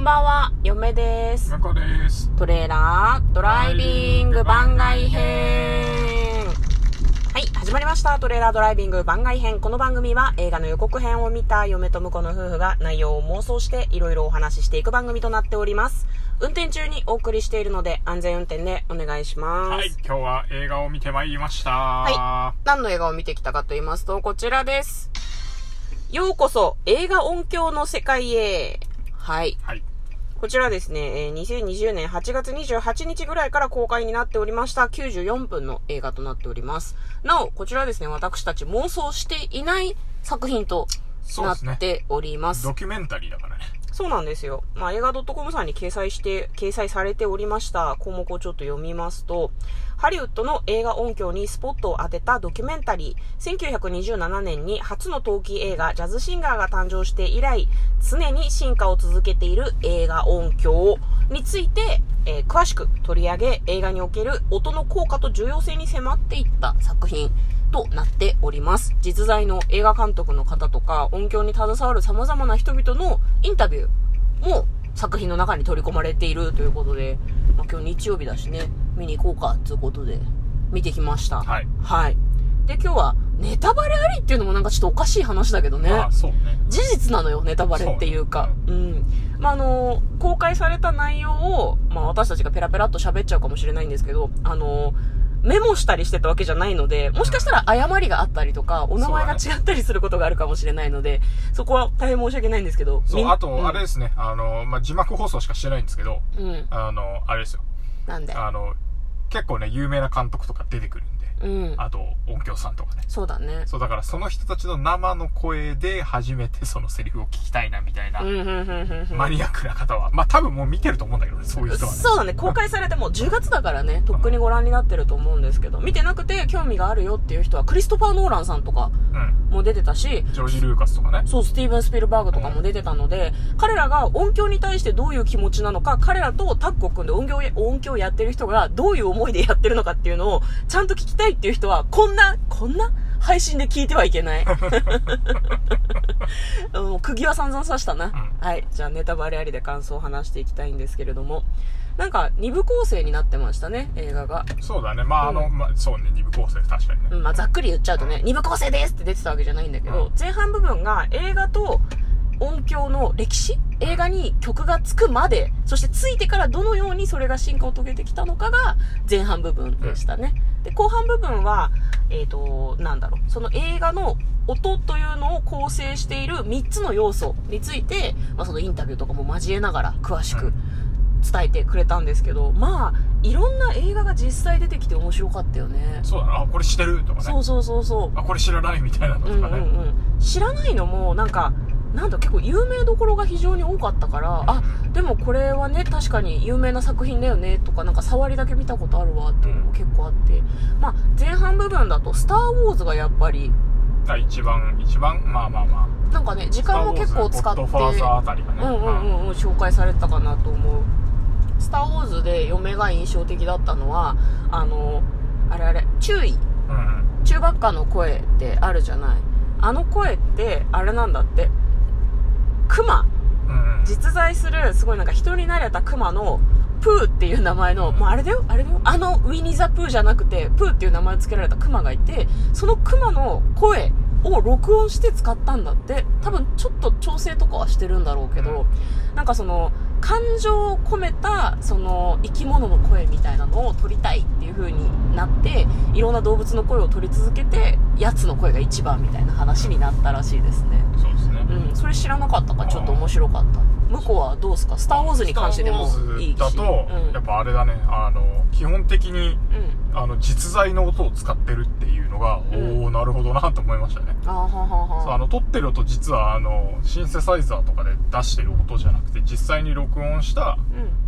んばんは、嫁です。向こうです。トレーラードライビング番外編。はい、始まりました。トレーラードライビング番外編。この番組は映画の予告編を見た嫁と婿の夫婦が内容を妄想していろいろお話ししていく番組となっております。運転中にお送りしているので安全運転でお願いします。はい、今日は映画を見てまいりました。は何の映画を見てきたかと言いますと、こちらです。ようこそ映画音響の世界へ。はい。はい。こちらですね、え2020年8月28日ぐらいから公開になっておりました94分の映画となっております。なお、こちらですね、私たち妄想していない作品となっ。ております。ドキュメンタリーだからね。そうなんですよ。まあ、映画 .com さんに掲載して、掲載されておりました項目をちょっと読みますと、ハリウッドの映画音響にスポットを当てたドキュメンタリー、1927年に初の陶器映画ジャズシンガーが誕生して以来、常に進化を続けている映画音響について、えー詳しく取り上げ、映画における音の効果と重要性に迫っていった作品となっております。実在の映画監督の方とか、音響に携わる様々な人々のインタビューも作品の中に取り込まれているということで、まあ、今日日曜日だしね、見に行こうかということで、見てきました。はい。はい。で、今日は、ネタバレありっていうのもなんかちょっとおかしい話だけどね。まあ、そうね。事実なのよ、ネタバレっていうか。うん。まあ、あの、公開された内容を、まあ、私たちがペラペラっと喋っちゃうかもしれないんですけど、あの、メモしたりしてたわけじゃないので、もしかしたら誤りがあったりとか、お名前が違ったりすることがあるかもしれないので、そこは大変申し訳ないんですけど。みそう、んあと、あれですね、あの、まあ、字幕放送しかしてないんですけど、うん。うん。あの、あれですよ。なんで？あの、結構ね、有名な監督とか出てくるんで、うん。あと、音響さんとかね。そうだね。そう、だからその人たちの生の声で初めてそのセリフを聞きたいな、みたいなうん、、うん、うん、うんうん。マニアックな方は。まあ、多分もう見てると思うんだけどね、そういう人はね。そうだね、公開されてもう10月だからね、とっくにご覧になってると思うんですけど、見てなくて興味があるよっていう人は、クリストファー・ノーランさんとかうん。も出てたし、ジョージ・ルーカスとかね。そう、スティーブン・スピルバーグとかも出てたので、彼らが音響に対してどういう気持ちなのか、彼らとタッグを組んで音響や、音響やってる人がどういう思いでやってるのかっていうのを、ちゃんと聞きたいっていう人は、こんな、こんな配信で聞いてはいけない。もう釘は散々刺したな。うはい。じゃあネタバレありで感想を話していきたいんですけれども。なんか、二部構成になってましたね、映画が。そうだね。まあ、あの、うまあ、そうね、二部構成、確かにね。うん、まあ、ざっくり言っちゃうとね、二部構成ですって出てたわけじゃないんだけど、うん前半部分が映画と音響の歴史？映画に曲がつくまで、そしてついてからどのようにそれが進化を遂げてきたのかが前半部分でしたね。で、後半部分は、えっ、と、なんだろう、その映画の音というのを構成している3つの要素について、まあ、そのインタビューとかも交えながら詳しくうん伝えてくれたんですけど、まあ、いろんな映画が実際出てきて面白かったよね。そうだな、あ、これ知ってるとかね。そうそうそうそう。あ、これ知らないみたいなのとかね。うんうんうん、知らないのもなんかなんだ結構有名どころが非常に多かったから、あでもこれはね確かに有名な作品だよねとかなんか触りだけ見たことあるわっていうのも結構あって、まあ、前半部分だと「スター・ウォーズ」がやっぱりあ一番、一番、まあまあまあ。なんかね時間も結構使ってゴッドファーザーあたりがね。うんうんうんうん紹介されてたかなと思う「スター・ウォーズ」で嫁が印象的だったのはあのあれあれ注意うん。うんうん。チューバッカの声ってあるじゃないあの声ってあれなんだってクマうん。うん。実在するすごいなんか人に慣れたクマのプーっていう名前の、もうあれだよあれだよ。あのウィニー・ザ・プーじゃなくてプーっていう名前を付けられたクマがいてそのクマの声を録音して使ったんだって。多分ちょっと調整とかはしてるんだろうけど、なんかその感情を込めたその生き物の声みたいなのを取りたいっていう風になっていろんな動物の声を取り続けてやつの声が一番みたいな話になったらしいですね。そそれ知らなかったからちょっと面白かった。向こうはどうですか「スター・ウォーズ」に関してでもスターウォーズいいし。だと、うん。やっぱあれだね、あの、基本的に、うん。あの、実在の音を使ってるっていうのが、うん。おおなるほどなと思いましたね。あーはーはそうあの、撮ってる音実は、あの、シンセサイザーとかで出してる音じゃなくて、実際に録音した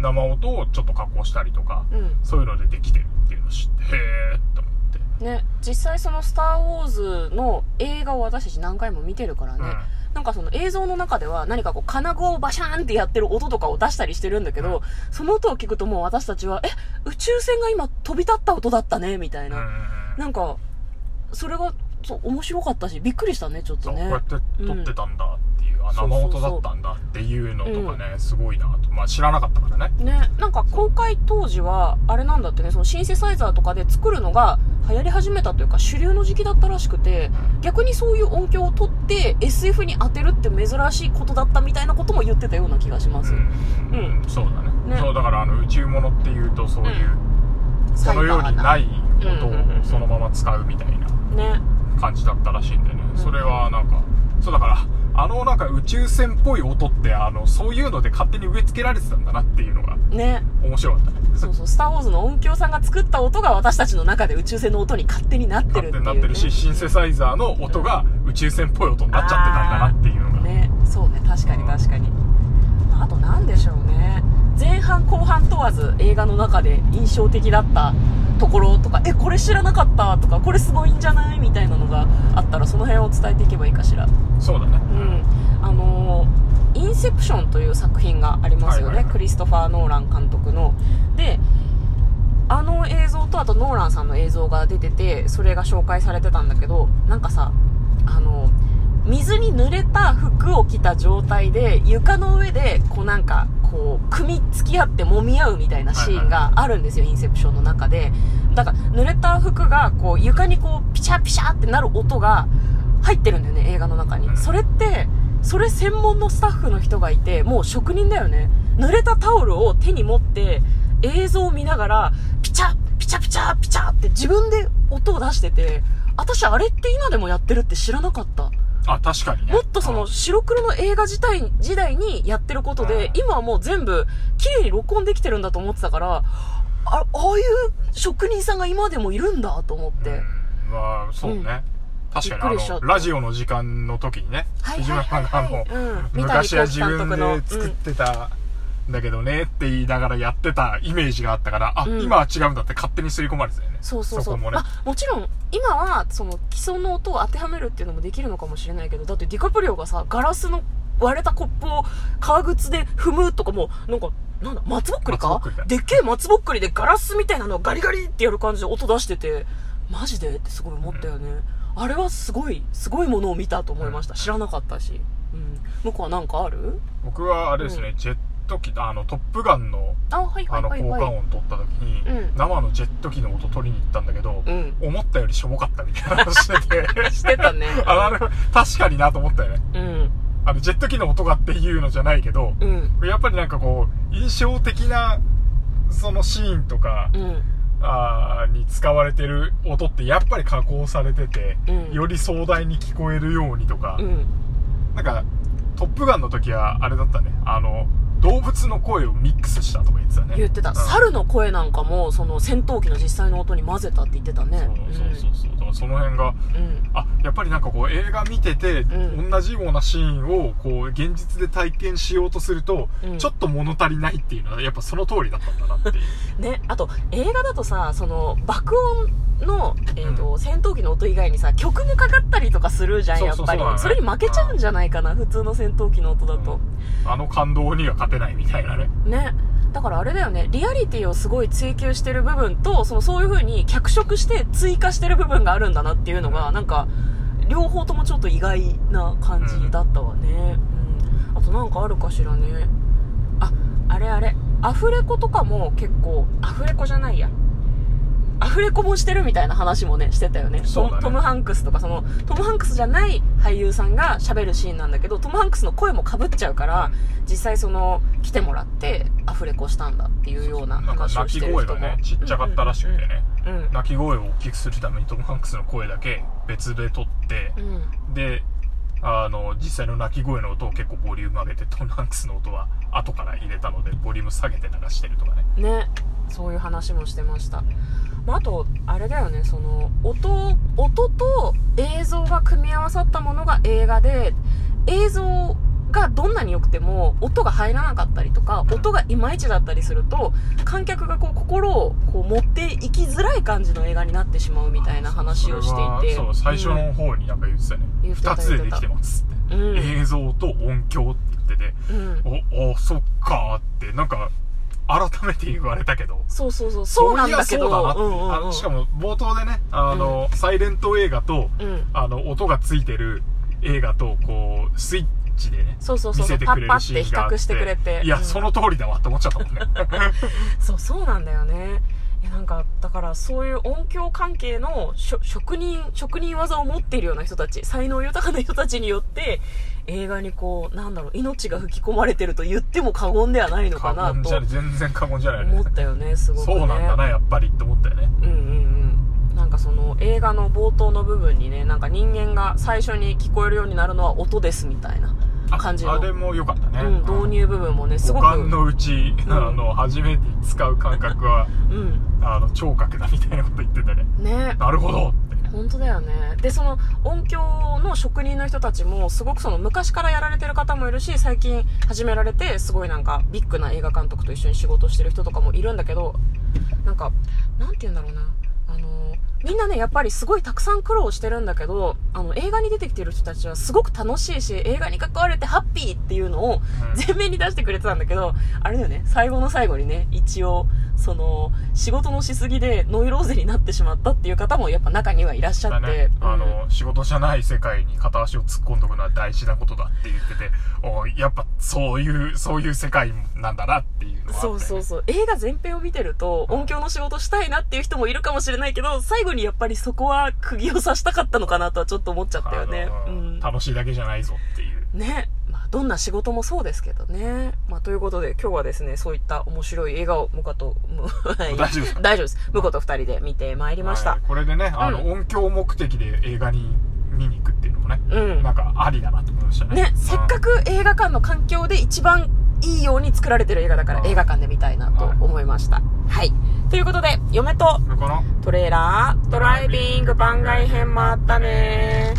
生音をちょっと加工したりとか、そういうのでできてるっていうのを知って、へーって思って。ね実際その「スター・ウォーズ」の映画を私たち何回も見てるからね、うんなんかその映像の中では何かこう金具をバシャーンってやってる音とかを出したりしてるんだけど、うんその音を聞くともう私たちは、え、宇宙船が今飛び立った音だったねみたいな。なんか、それがそう面白かったしびっくりしたねちょっとね。そうこうやって撮ってたんだっていう、あそう生そうそう。音だったんだっていうのとかね、すごいなとまあ知らなかったからね。ね、なんか公開当時は、あれなんだってね、そのシンセサイザーとかで作るのが流行り始めたというか主流の時期だったらしくて、逆にそういう音響を取って SF に当てるって珍しいことだったみたいなことも言ってたような気がします。うん、うん。そうだね。ね。そうだからあの宇宙物っていうとそういう、この世にない音をそのまま使うみたいな。ね。感じだったらしいんでね、うんそれはなんかそうだからあのなんか宇宙船っぽい音ってあのそういうので勝手に植え付けられてたんだなっていうのがね。面白かった。ねそうそう、スターウォーズの音響さんが作った音が私たちの中で宇宙船の音に勝手になってるっていう、ね。勝手になってるしシンセサイザーの音が宇宙船っぽい音になっちゃってたんだなっていうのが、ね。そうね。確かに確かに、あと何でしょうね。前半後半問わず映画の中で印象的だったところとかえこれ知らなかったとかこれすごいんじゃないみたいなのがあったらその辺を伝えていけばいいかしら。そうだね。うん。あのーインセプション」という作品がありますよね、はいはいはい。クリストファー・ノーラン監督の。であの映像とあとノーランさんの映像が出ててそれが紹介されてたんだけどなんかさあの水に濡れた服を着た状態で床の上でこうなんかこう組み付き合って揉み合うみたいなシーンがあるんですよ、インセプションの中で。だから濡れた服がこう床にこうピシャピシャってなる音が入ってるんだよね映画の中に。それってそれ専門のスタッフの人がいてもう職人だよね。濡れたタオルを手に持って映像を見ながらピチャピチャピチャピチャって自分で音を出してて私あれって今でもやってるって知らなかったあ確かにね。もっとそのうん。白黒の映画自体時代にやってることで、うん。今はもう全部綺麗に録音できてるんだと思ってたから、あ、ああいう職人さんが今でもいるんだと思って。うん。まあそうね、うん。確かにあのラジオの時間の時にねはい藤はいはいはい。村さんがあのうん。昔は自分で作ってたんだけどねって言いながらやってたイメージがあったからあ、うん今は違うんだって勝手に刷り込まれてたよねそうそうそう。こもねまあ、もちろん、今は、その、既存の音を当てはめるっていうのもできるのかもしれないけど、だってディカプリオがさ、ガラスの割れたコップを革靴で踏むとかも、なんか、なんだ、松ぼっくりか？でっけえ松ぼっくりでガラスみたいなのをガリガリってやる感じで音出してて、マジで？ってすごい思ったよね。あれはすごい、すごいものを見たと思いました。知らなかったし。うん。向こうはなんかある？僕はあれですね、ジェット機あのトップガンのあ、はいはあの効いはいはい。果音取った時に、うん生のジェット機の音取りに行ったんだけど、うん。思ったよりしょぼかったみたいな話しててしてたね。あ確かになと思ったよねうん。あのジェット機の音がっていうのじゃないけど、うん。やっぱりなんかこう印象的なそのシーンとか、うん。あーに使われてる音ってやっぱり加工されてて、うんより壮大に聞こえるようにとか、うん。なんか「トップガン」の時はあれだったねあの動物の声をミックスしたとか言ってたね。言ってた、うん。猿の声なんかもその戦闘機の実際の音に混ぜたって言ってたね。そうそうそうそう。だからその辺がうん、あやっぱりなんかこう映画見てて、うん。同じようなシーンをこう現実で体験しようとすると、うん。ちょっと物足りないっていうのはやっぱその通りだったんだなっていう。ね。あと映画だとさその爆音の、えーと戦闘機の音以外にさ曲もかかったりとかするじゃんやっぱり。それに負けちゃうんじゃないかな普通の戦闘機の音だと、あの感動には勝てないみたいなね。ね。だからあれだよね。リアリティをすごい追求してる部分とそのそういう風に脚色して追加してる部分があるんだなっていうのが、うん。なんか両方ともちょっと意外な感じだったわね、うん。あとなんかあるかしらね。ああれあれ。アフレコとかも結構アフレコじゃないやアフレコもしてるみたいな話もねしてたよね。そうだね。トム・ハンクスとかそのトム・ハンクスじゃない俳優さんが喋るシーンなんだけどトム・ハンクスの声もかぶっちゃうから実際その来てもらってアフレコしたんだっていうようななんか話を鳴きしてる人も声がねちっちゃかったらしくてね。うんうん。鳴き声を大きくするためにトム・ハンクスの声だけ別で撮ってうん。であの実際の鳴き声の音を結構ボリューム上げてトム・ハンクスの音は後から入れたのでボリューム下げて流してるとかね。ねそういう話もしてました、まあ、あとあれだよねその音音と映像が組み合わさったものが映画で映像がどんなに良くても音が入らなかったりとか音がいまいちだったりすると観客がこう心をこう持っていきづらい感じの映画になってしまうみたいな話をしていて。そう最初の方になんか言ってたね、言ってた2つでできてますって、うん。映像と音響って言っててうん。おおそっかーってなんか改めて言われたけど。そうそうそう、そうなんだけど。そうだうんうんうんあのしかも冒頭でね、あの、サイレント映画と、うんあの、音がついてる映画と、こう、スイッチでね、そうそうそう見せてくれるシーンがあって。パッパって比較してくれていや、うんその通りだわって思っちゃったもんね。そう、そうなんだよね。なんか、だからそういう音響関係の職人、職人技を持っているような人たち、才能豊かな人たちによって、映画にこう、なんだろう、命が吹き込まれてると言っても過言ではないのかなと全然過言じゃないね思ったよね、すごくね。そうなんだな、やっぱりって思ったよね。うんうんうん。なんかその映画の冒頭の部分にね、なんか人間が最初に聞こえるようになるのは音ですみたいな感じの。あれも良かったね。うん、導入部分もね、すごく。五感のうち、んあの、初めて使う感覚は、うん。あの、聴覚だみたいなこと言ってたね。ね。なるほどって。本当だよね。で、その音響の職人の人たちも、すごくその昔からやられてる方もいるし、最近始められて、すごいなんかビッグな映画監督と一緒に仕事してる人とかもいるんだけど、なんか、なんて言うんだろうな。あの、みんなね、やっぱりすごいたくさん苦労してるんだけど、あの、映画に出てきてる人たちはすごく楽しいし、映画に関われてハッピーっていうのをうん前面に出してくれてたんだけど、あれだよね、最後の最後にね、一応、その、仕事のしすぎでノイローゼになってしまったっていう方もやっぱ中にはいらっしゃって、だね、あうんの、仕事じゃない世界に片足を突っ込んどくのは大事なことだって言ってて、おやっぱそういう、そういう世界なんだなっていうのはね、そうそうそう。映画全編を見てると、音響の仕事したいなっていう人もいるかもしれないけど、最後にやっぱりそこは釘を刺したかったのかなとはちょっと思っちゃったよね。うん。楽しいだけじゃないぞっていう。ね。まあ、どんな仕事もそうですけどね。まあ、ということで、今日はですね、そういった面白い映画を、向こうと、大丈夫ですか？大丈夫です。向こうと二人で見てまいりましたはい。これでね、あの、う音響目的で映画に見に行くっていうのもね、うんなんかありだなと思いましたね。ね、せっかく映画館の環境で一番いいように作られてる映画だからうん映画館で見たいなと思いました。はい。ということで、嫁とトレーラードライビング番外編もあったね